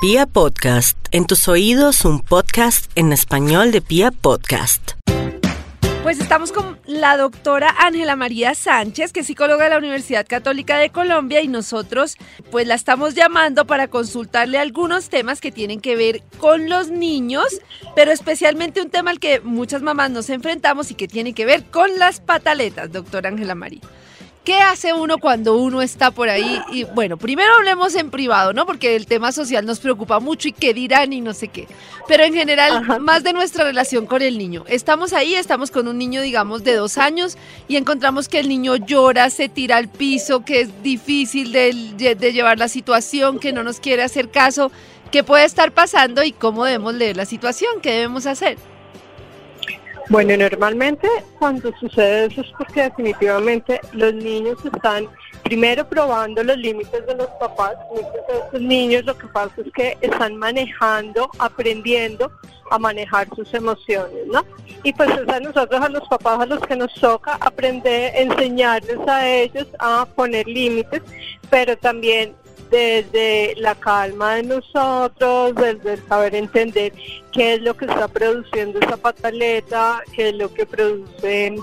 Pia Podcast, en tus oídos un podcast en español de Pia Podcast. Pues estamos con la doctora Ángela María Sánchez, que es psicóloga de la Universidad Católica de Colombia y nosotros pues la estamos llamando para consultarle algunos temas que tienen que ver con los niños, pero especialmente un tema al que muchas mamás nos enfrentamos y que tiene que ver con las pataletas, doctora Ángela María. ¿Qué hace uno cuando uno está por ahí? Y bueno, primero hablemos en privado, ¿no? Porque el tema social nos preocupa mucho y qué dirán y no sé qué. Pero en general, más de nuestra relación con el niño. Estamos ahí, estamos con un niño, digamos, de dos años y encontramos que el niño llora, se tira al piso, que es difícil de, de llevar la situación, que no nos quiere hacer caso. ¿Qué puede estar pasando y cómo debemos leer la situación? ¿Qué debemos hacer? Bueno, normalmente cuando sucede eso es porque definitivamente los niños están primero probando los límites de los papás. Muchos de estos niños lo que pasa es que están manejando, aprendiendo a manejar sus emociones, ¿no? Y pues es a nosotros, a los papás, a los que nos toca aprender, enseñarles a ellos a poner límites, pero también desde la calma de nosotros, desde el saber entender qué es lo que está produciendo esa pataleta, qué es lo que produce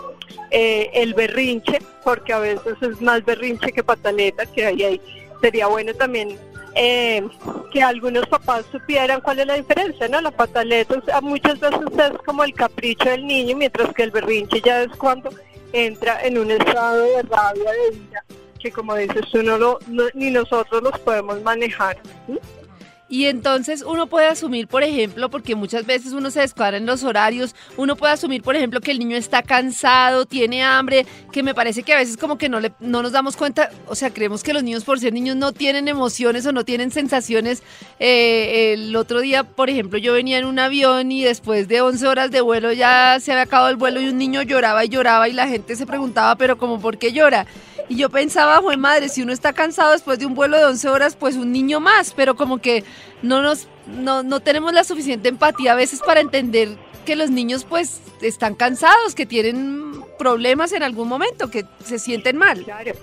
eh, el berrinche, porque a veces es más berrinche que pataleta, que ahí, ahí sería bueno también eh, que algunos papás supieran cuál es la diferencia, ¿no? La pataleta muchas veces es como el capricho del niño, mientras que el berrinche ya es cuando entra en un estado de rabia, de ira que como dices tú, no ni nosotros los podemos manejar. Y entonces uno puede asumir, por ejemplo, porque muchas veces uno se descuadra en los horarios, uno puede asumir, por ejemplo, que el niño está cansado, tiene hambre, que me parece que a veces como que no, le, no nos damos cuenta, o sea, creemos que los niños por ser niños no tienen emociones o no tienen sensaciones. Eh, el otro día, por ejemplo, yo venía en un avión y después de 11 horas de vuelo ya se había acabado el vuelo y un niño lloraba y lloraba y la gente se preguntaba, pero como, ¿por qué llora? Y yo pensaba, joder madre, si uno está cansado después de un vuelo de 11 horas, pues un niño más, pero como que no nos no, no tenemos la suficiente empatía a veces para entender que los niños pues están cansados, que tienen problemas en algún momento, que se sienten mal. Claro.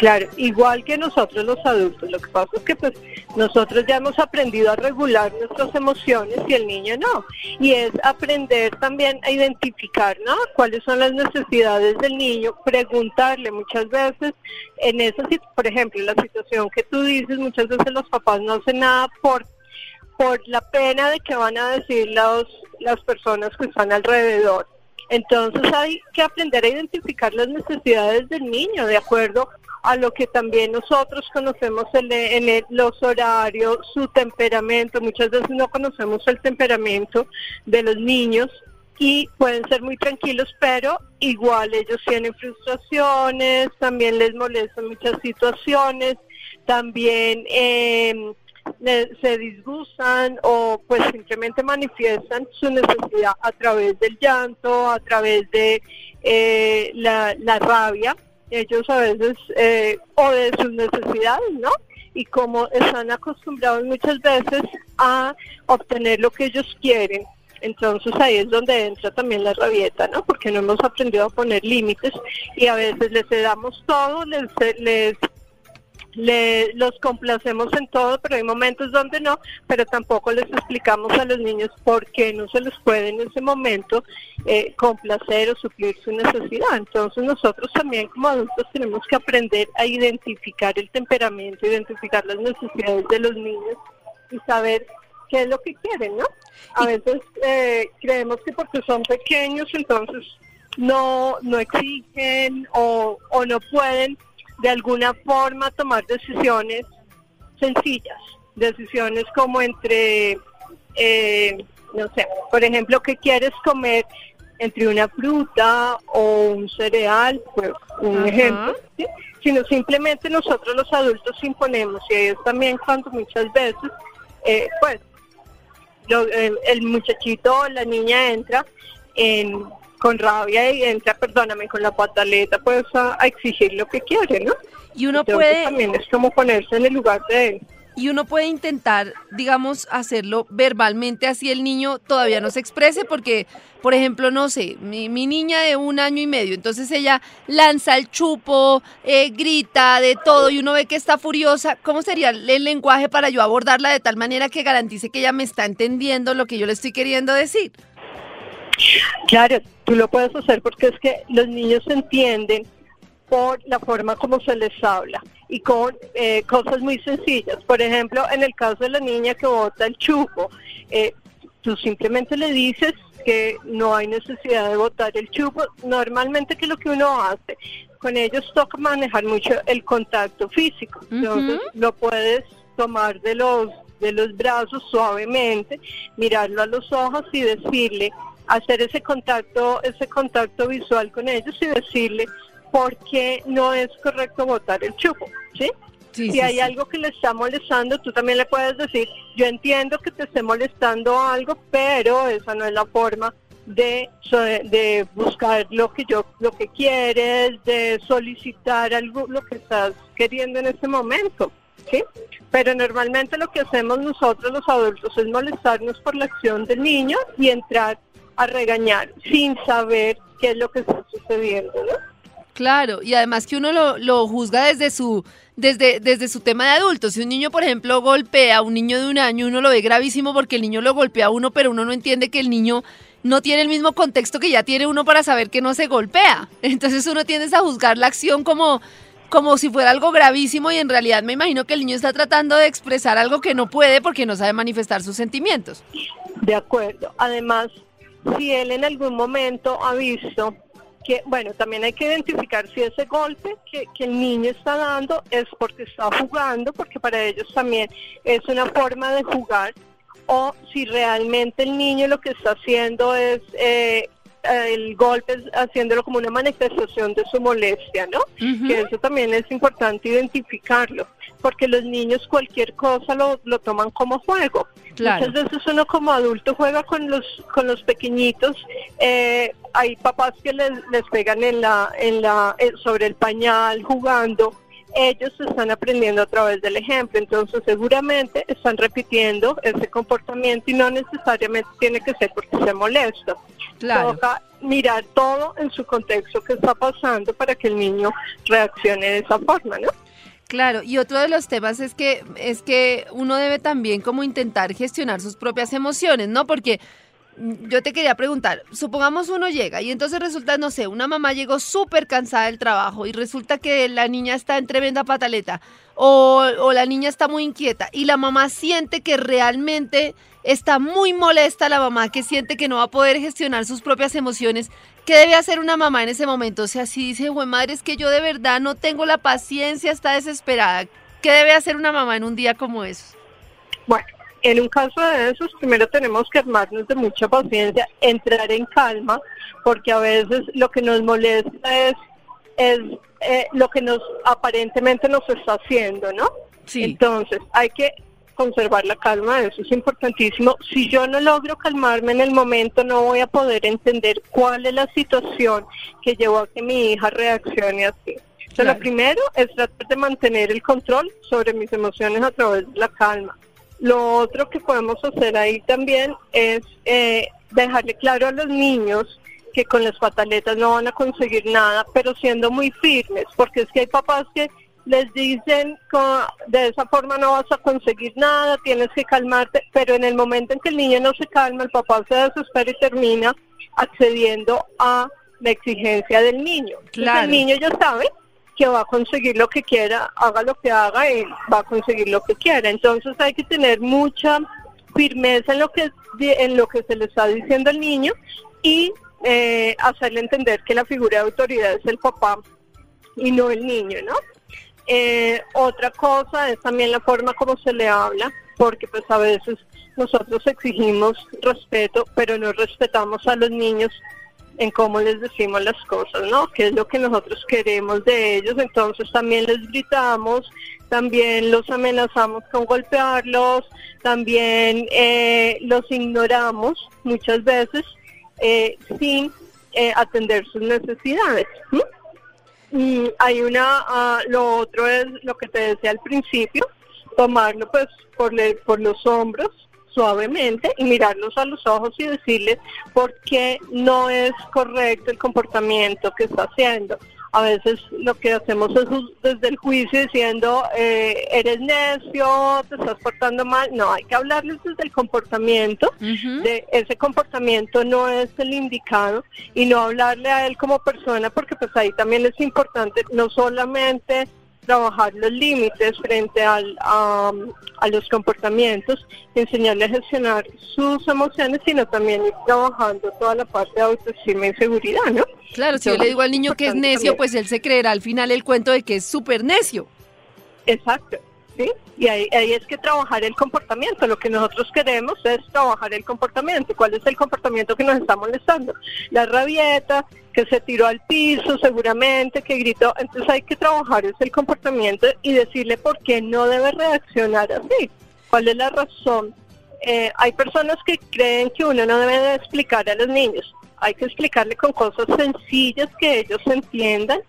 Claro, igual que nosotros los adultos, lo que pasa es que pues nosotros ya hemos aprendido a regular nuestras emociones y el niño no. Y es aprender también a identificar, ¿no? Cuáles son las necesidades del niño, preguntarle muchas veces en esa por ejemplo, la situación que tú dices, muchas veces los papás no hacen nada por por la pena de que van a decir los, las personas que están alrededor. Entonces hay que aprender a identificar las necesidades del niño de acuerdo a lo que también nosotros conocemos en, los horarios, su temperamento. Muchas veces no conocemos el temperamento de los niños y pueden ser muy tranquilos, pero igual ellos tienen frustraciones, también les molestan muchas situaciones, también eh, se disgustan o pues simplemente manifiestan su necesidad a través del llanto, a través de eh, la, la rabia ellos a veces, eh, o de sus necesidades, ¿no? Y como están acostumbrados muchas veces a obtener lo que ellos quieren, entonces ahí es donde entra también la rabieta, ¿no? Porque no hemos aprendido a poner límites y a veces les damos todo, les, les le, los complacemos en todo, pero hay momentos donde no, pero tampoco les explicamos a los niños por qué no se les puede en ese momento eh, complacer o suplir su necesidad. Entonces nosotros también como adultos tenemos que aprender a identificar el temperamento, identificar las necesidades de los niños y saber qué es lo que quieren, ¿no? A veces eh, creemos que porque son pequeños entonces no, no exigen o, o no pueden de alguna forma tomar decisiones sencillas, decisiones como entre, eh, no sé, por ejemplo, ¿qué quieres comer? entre una fruta o un cereal, pues un ejemplo, sino simplemente nosotros los adultos imponemos y ellos también cuando muchas veces, eh, pues, el, el, muchachito o la niña entra en con rabia y entra, perdóname, con la pataleta, pues a, exigir lo que quiere, ¿no? Y uno puede... También es como ponerse en el lugar de él. y uno puede intentar, digamos, hacerlo verbalmente así el niño todavía no se exprese porque, por ejemplo, no sé, mi, niña de un año y medio, entonces ella lanza el chupo, eh, grita de todo y uno ve que está furiosa, ¿cómo sería el lenguaje para yo abordarla de tal manera que garantice que ella me está entendiendo lo que yo le estoy queriendo decir? Claro, tú lo puedes hacer porque es que los niños entienden por la forma como se les habla y con eh, cosas muy sencillas. Por ejemplo, en el caso de la niña que bota el chupo, eh, tú simplemente le dices que no hay necesidad de botar el chupo. Normalmente que lo que uno hace, con ellos toca manejar mucho el contacto físico. Entonces lo puedes tomar de los de los brazos suavemente, mirarlo a los ojos y decirle, hacer ese contacto, ese contacto visual con ellos y decirle, porque no es correcto botar el chupo, ¿sí? si hay algo que le está molestando, tú también le puedes decir, yo entiendo que te esté molestando algo, pero esa no es la forma de, de buscar lo que yo lo que quieres, de solicitar algo lo que estás queriendo en ese momento, ¿sí? Pero normalmente lo que hacemos nosotros los adultos es molestarnos por la acción del niño y entrar a regañar sin saber qué es lo que está sucediendo, ¿no? Claro, y además que uno lo, lo juzga desde su, desde, desde su tema de adulto. Si un niño, por ejemplo, golpea a un niño de un año, uno lo ve gravísimo porque el niño lo golpea a uno, pero uno no entiende que el niño no tiene el mismo contexto que ya tiene uno para saber que no se golpea. Entonces uno tiende a juzgar la acción como, como si fuera algo gravísimo y en realidad me imagino que el niño está tratando de expresar algo que no puede porque no sabe manifestar sus sentimientos. De acuerdo. Además, si él en algún momento ha visto que, bueno, también hay que identificar si ese golpe que, el niño está dando es porque está jugando, porque para ellos también es una forma de jugar, o si realmente el niño lo que está haciendo es eh, el golpe haciéndolo como una manifestación de su molestia, ¿no? Que eso también es importante identificarlo, porque los niños cualquier cosa lo, lo toman como juego. Muchas veces uno como adulto juega con los con los pequeñitos. Eh, hay papás que les, les pegan en la en la eh, sobre el pañal jugando ellos están aprendiendo a través del ejemplo, entonces seguramente están repitiendo ese comportamiento y no necesariamente tiene que ser porque se molesta. Claro. Toca mirar todo en su contexto que está pasando para que el niño reaccione de esa forma, ¿no? Claro, y otro de los temas es que es que uno debe también como intentar gestionar sus propias emociones, ¿no? Porque yo te quería preguntar, supongamos uno llega y entonces resulta, no sé, una mamá llegó súper cansada del trabajo y resulta que la niña está en tremenda pataleta o, la niña está muy inquieta y la mamá siente que realmente está muy molesta la mamá, que siente que no va a poder gestionar sus propias emociones. ¿Qué debe hacer una mamá en ese momento? O sea, si dice, güey, madre, es que yo de verdad no tengo la paciencia, está desesperada. ¿Qué debe hacer una mamá en un día como eso? Bueno, en un caso de esos, primero tenemos que armarnos de mucha paciencia, entrar en calma, porque a veces lo que nos molesta es, es eh, lo que nos aparentemente nos está haciendo, ¿no? Sí. Entonces, hay que conservar la calma, eso es importantísimo. Si yo no logro calmarme en el momento, no voy a poder entender cuál es la situación que llevó a que mi hija reaccione así. Entonces, lo primero es tratar de mantener el control sobre mis emociones a través de la calma. Lo otro que podemos hacer ahí también es eh, dejarle claro a los niños que con las pataletas no van a conseguir nada, pero siendo muy firmes, porque es que hay papás que les dicen de esa forma no vas a conseguir nada, tienes que calmarte, pero en el momento en que el niño no se calma, el papá se desespera y termina accediendo a la exigencia del niño. el niño ya sabe que va a conseguir lo que quiera, haga lo que haga y va a conseguir lo que quiera. Entonces hay que tener mucha firmeza en lo que en lo que se le está diciendo al niño y eh, hacerle entender que la figura de autoridad es el papá y no el niño, ¿no? Eh, otra cosa es también la forma como se le habla, porque pues a veces nosotros exigimos respeto, pero no respetamos a los niños en cómo les decimos las cosas, ¿no? ¿Qué es lo que nosotros queremos de ellos? Entonces también les gritamos, también los amenazamos con golpearlos, también eh, los ignoramos muchas veces eh, sin eh, atender sus necesidades. Y hay una, ah, lo otro es lo que te decía al principio, tomarlo pues por, por los hombros suavemente y mirarlos a los ojos y decirles por qué no es correcto el comportamiento que está haciendo. A veces lo que hacemos es desde el juicio diciendo, eh, eres necio, te estás portando mal. No, hay que hablarles desde el comportamiento. de ese comportamiento no es el indicado y no hablarle a él como persona porque pues ahí también es importante no solamente trabajar los límites frente al, a, los comportamientos, enseñarle a gestionar sus emociones, sino también ir trabajando toda la parte de autoestima y seguridad, ¿no? Claro, si yo le digo al niño que es necio, pues él se creerá al final el cuento de que es súper necio. Exacto. Y ahí, es que trabajar el comportamiento. Lo que nosotros queremos es trabajar el comportamiento. ¿Cuál es el comportamiento que nos está molestando? La rabieta, que se tiró al piso seguramente, que gritó. Entonces hay que trabajar ese el comportamiento y decirle por qué no debe reaccionar así. ¿Cuál es la razón? Eh, hay personas que creen que uno no debe de explicar a los niños. Hay que explicarle con cosas sencillas que ellos entiendan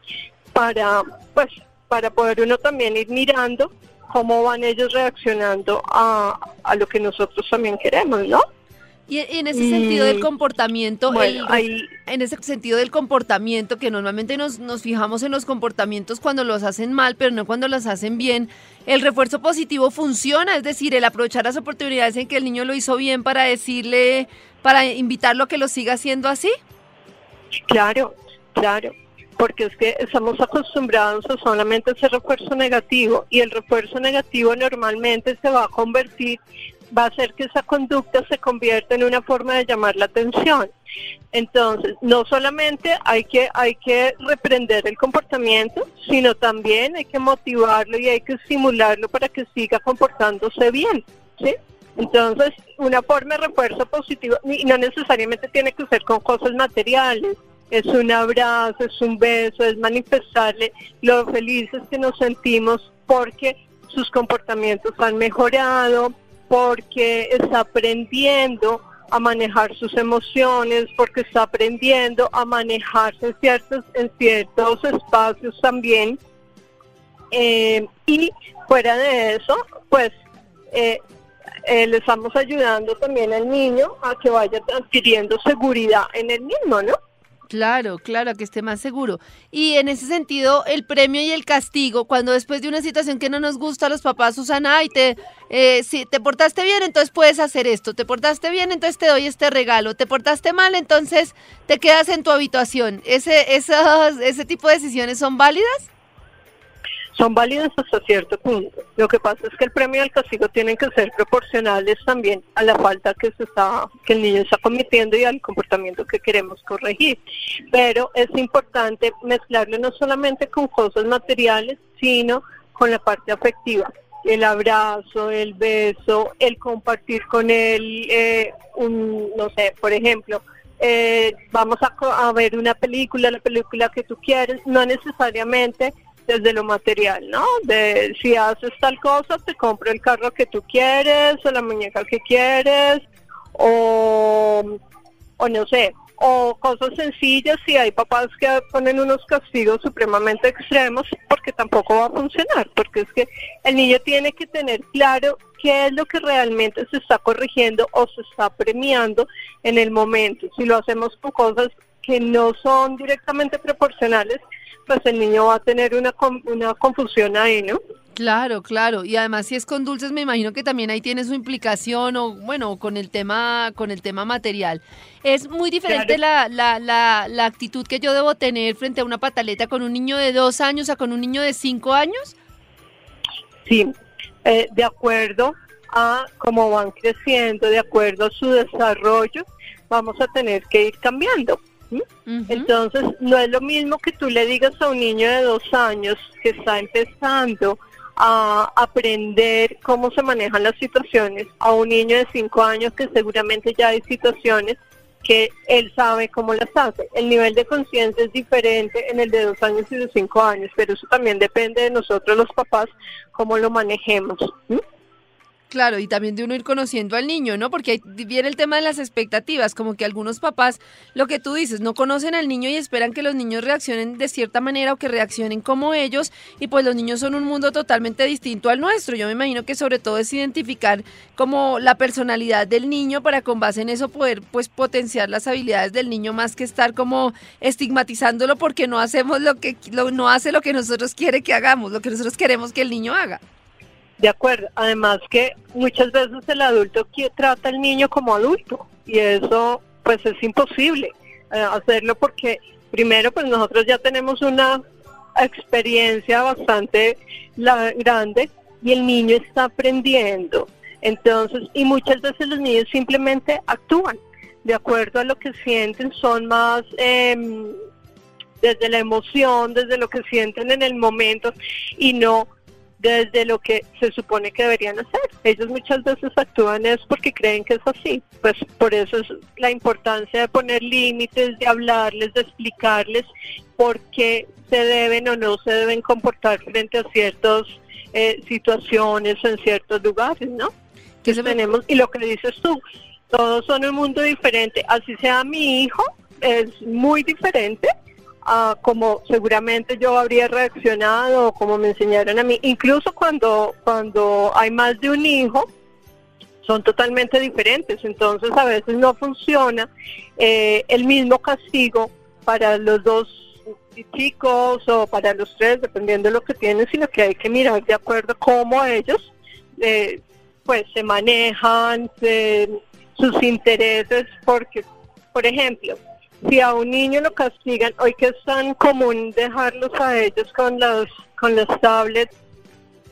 para, pues, para poder uno también ir mirando cómo van ellos reaccionando a, a lo que nosotros también queremos, ¿no? Y en ese sentido del comportamiento, en ese sentido del comportamiento, que normalmente nos, nos fijamos en los comportamientos cuando los hacen mal, pero no cuando los hacen bien, el refuerzo positivo funciona, es decir, el aprovechar las oportunidades en que el niño lo hizo bien para decirle, para invitarlo a que lo siga haciendo así. Claro, claro porque es que estamos acostumbrados a solamente hacer refuerzo negativo y el refuerzo negativo normalmente se va a convertir, va a hacer que esa conducta se convierta en una forma de llamar la atención. Entonces, no solamente hay que, hay que reprender el comportamiento, sino también hay que motivarlo y hay que estimularlo para que siga comportándose bien. ¿sí? Entonces, una forma de refuerzo positivo, y no necesariamente tiene que ser con cosas materiales, es un abrazo, es un beso, es manifestarle lo felices que nos sentimos porque sus comportamientos han mejorado, porque está aprendiendo a manejar sus emociones, porque está aprendiendo a manejarse en ciertos, en ciertos espacios también. Eh, y fuera de eso, pues eh, eh, le estamos ayudando también al niño a que vaya adquiriendo seguridad en el mismo, ¿no? Claro, claro, que esté más seguro. Y en ese sentido, el premio y el castigo, cuando después de una situación que no nos gusta, los papás usan, ay, te, eh, si te portaste bien, entonces puedes hacer esto, te portaste bien, entonces te doy este regalo, te portaste mal, entonces te quedas en tu habitación. ¿Ese, ¿Ese tipo de decisiones son válidas? Son válidas hasta cierto punto. Lo que pasa es que el premio y el castigo tienen que ser proporcionales también a la falta que se está, que el niño está cometiendo y al comportamiento que queremos corregir. Pero es importante mezclarlo no solamente con cosas materiales, sino con la parte afectiva. El abrazo, el beso, el compartir con él, eh, un, no sé, por ejemplo, eh, vamos a, a ver una película, la película que tú quieres, no necesariamente desde lo material, ¿no? De si haces tal cosa, te compro el carro que tú quieres, o la muñeca que quieres, o, o no sé, o cosas sencillas si hay papás que ponen unos castigos supremamente extremos porque tampoco va a funcionar, porque es que el niño tiene que tener claro qué es lo que realmente se está corrigiendo o se está premiando en el momento. Si lo hacemos con cosas que no son directamente proporcionales, pues el niño va a tener una, una confusión ahí, ¿no? Claro, claro. Y además si es con dulces, me imagino que también ahí tiene su implicación o bueno, con el tema, con el tema material. Es muy diferente la, la, la, la, actitud que yo debo tener frente a una pataleta con un niño de dos años a con un niño de cinco años. Sí, eh, de acuerdo a cómo van creciendo, de acuerdo a su desarrollo, vamos a tener que ir cambiando. Entonces, no es lo mismo que tú le digas a un niño de dos años que está empezando a aprender cómo se manejan las situaciones, a un niño de cinco años que seguramente ya hay situaciones que él sabe cómo las hace. El nivel de conciencia es diferente en el de dos años y de cinco años, pero eso también depende de nosotros los papás, cómo lo manejemos. Claro, y también de uno ir conociendo al niño, ¿no? Porque viene el tema de las expectativas, como que algunos papás, lo que tú dices, no conocen al niño y esperan que los niños reaccionen de cierta manera o que reaccionen como ellos, y pues los niños son un mundo totalmente distinto al nuestro. Yo me imagino que sobre todo es identificar como la personalidad del niño para con base en eso poder pues potenciar las habilidades del niño más que estar como estigmatizándolo porque no hacemos lo que no hace lo que nosotros quiere que hagamos, lo que nosotros queremos que el niño haga. De acuerdo. Además que muchas veces el adulto trata al niño como adulto y eso pues es imposible eh, hacerlo porque primero pues nosotros ya tenemos una experiencia bastante grande y el niño está aprendiendo. Entonces, y muchas veces los niños simplemente actúan de acuerdo a lo que sienten, son más em, desde la emoción, desde lo que sienten en el momento y no desde lo que se supone que deberían hacer. Ellos muchas veces actúan es porque creen que es así. Pues por eso es la importancia de poner límites, de hablarles, de explicarles por qué se deben o no se deben comportar frente a ciertas eh, situaciones en ciertos lugares, ¿no? Que tenemos y lo que dices tú, todos son un mundo diferente. Así sea mi hijo, es muy diferente como seguramente yo habría reaccionado, como me enseñaron a mí, incluso cuando, cuando hay más de un hijo, son totalmente diferentes, entonces a veces no funciona eh, el mismo castigo para los dos chicos o para los tres, dependiendo de lo que tienen, sino que hay que mirar de acuerdo cómo ellos eh, pues se manejan, sus intereses, porque, por ejemplo, si a un niño lo castigan, hoy que es tan común dejarlos a ellos con las, con las tablets,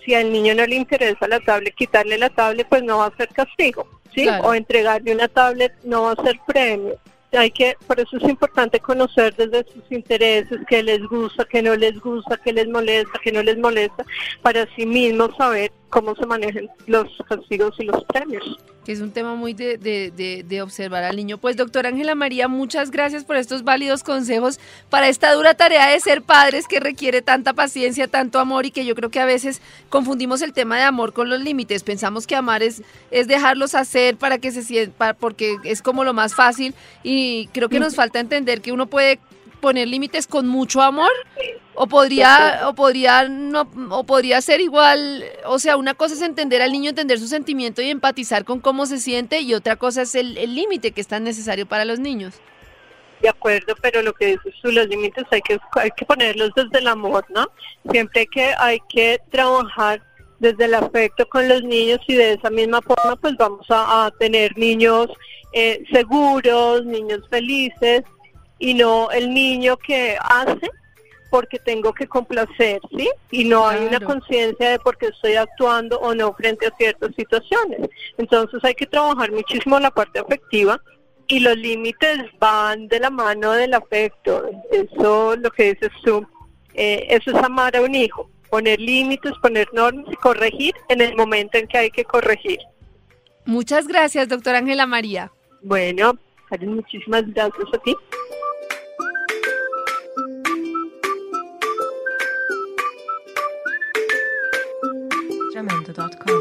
si al niño no le interesa la tablet, quitarle la tablet, pues no va a ser castigo, ¿sí? O entregarle una tablet no va a ser premio. Hay que, por eso es importante conocer desde sus intereses, qué les gusta, qué no les gusta, qué les molesta, qué no les molesta, para sí mismos saber cómo se manejan los castigos y los premios que es un tema muy de, de, observar al niño. Pues doctora Ángela María, muchas gracias por estos válidos consejos para esta dura tarea de ser padres que requiere tanta paciencia, tanto amor y que yo creo que a veces confundimos el tema de amor con los límites. Pensamos que amar es, es dejarlos hacer para que se sientan, porque es como lo más fácil y creo que nos falta entender que uno puede poner límites con mucho amor o podría o podría no o podría ser igual o sea una cosa es entender al niño entender su sentimiento y empatizar con cómo se siente y otra cosa es el límite que es tan necesario para los niños. De acuerdo pero lo que dices tú los límites hay que hay que ponerlos desde el amor no siempre que hay que trabajar desde el afecto con los niños y de esa misma forma pues vamos a, tener niños eh, seguros niños felices y no el niño que hace porque tengo que complacer, ¿sí? Y no hay una conciencia de por qué estoy actuando o no frente a ciertas situaciones. Entonces hay que trabajar muchísimo la parte afectiva y los límites van de la mano del afecto. Eso lo que dices tú, eh, eso es amar a un hijo, poner límites, poner normas y corregir en el momento en que hay que corregir. Muchas gracias, doctora Ángela María. Bueno, muchísimas gracias a ti. Melinda.com.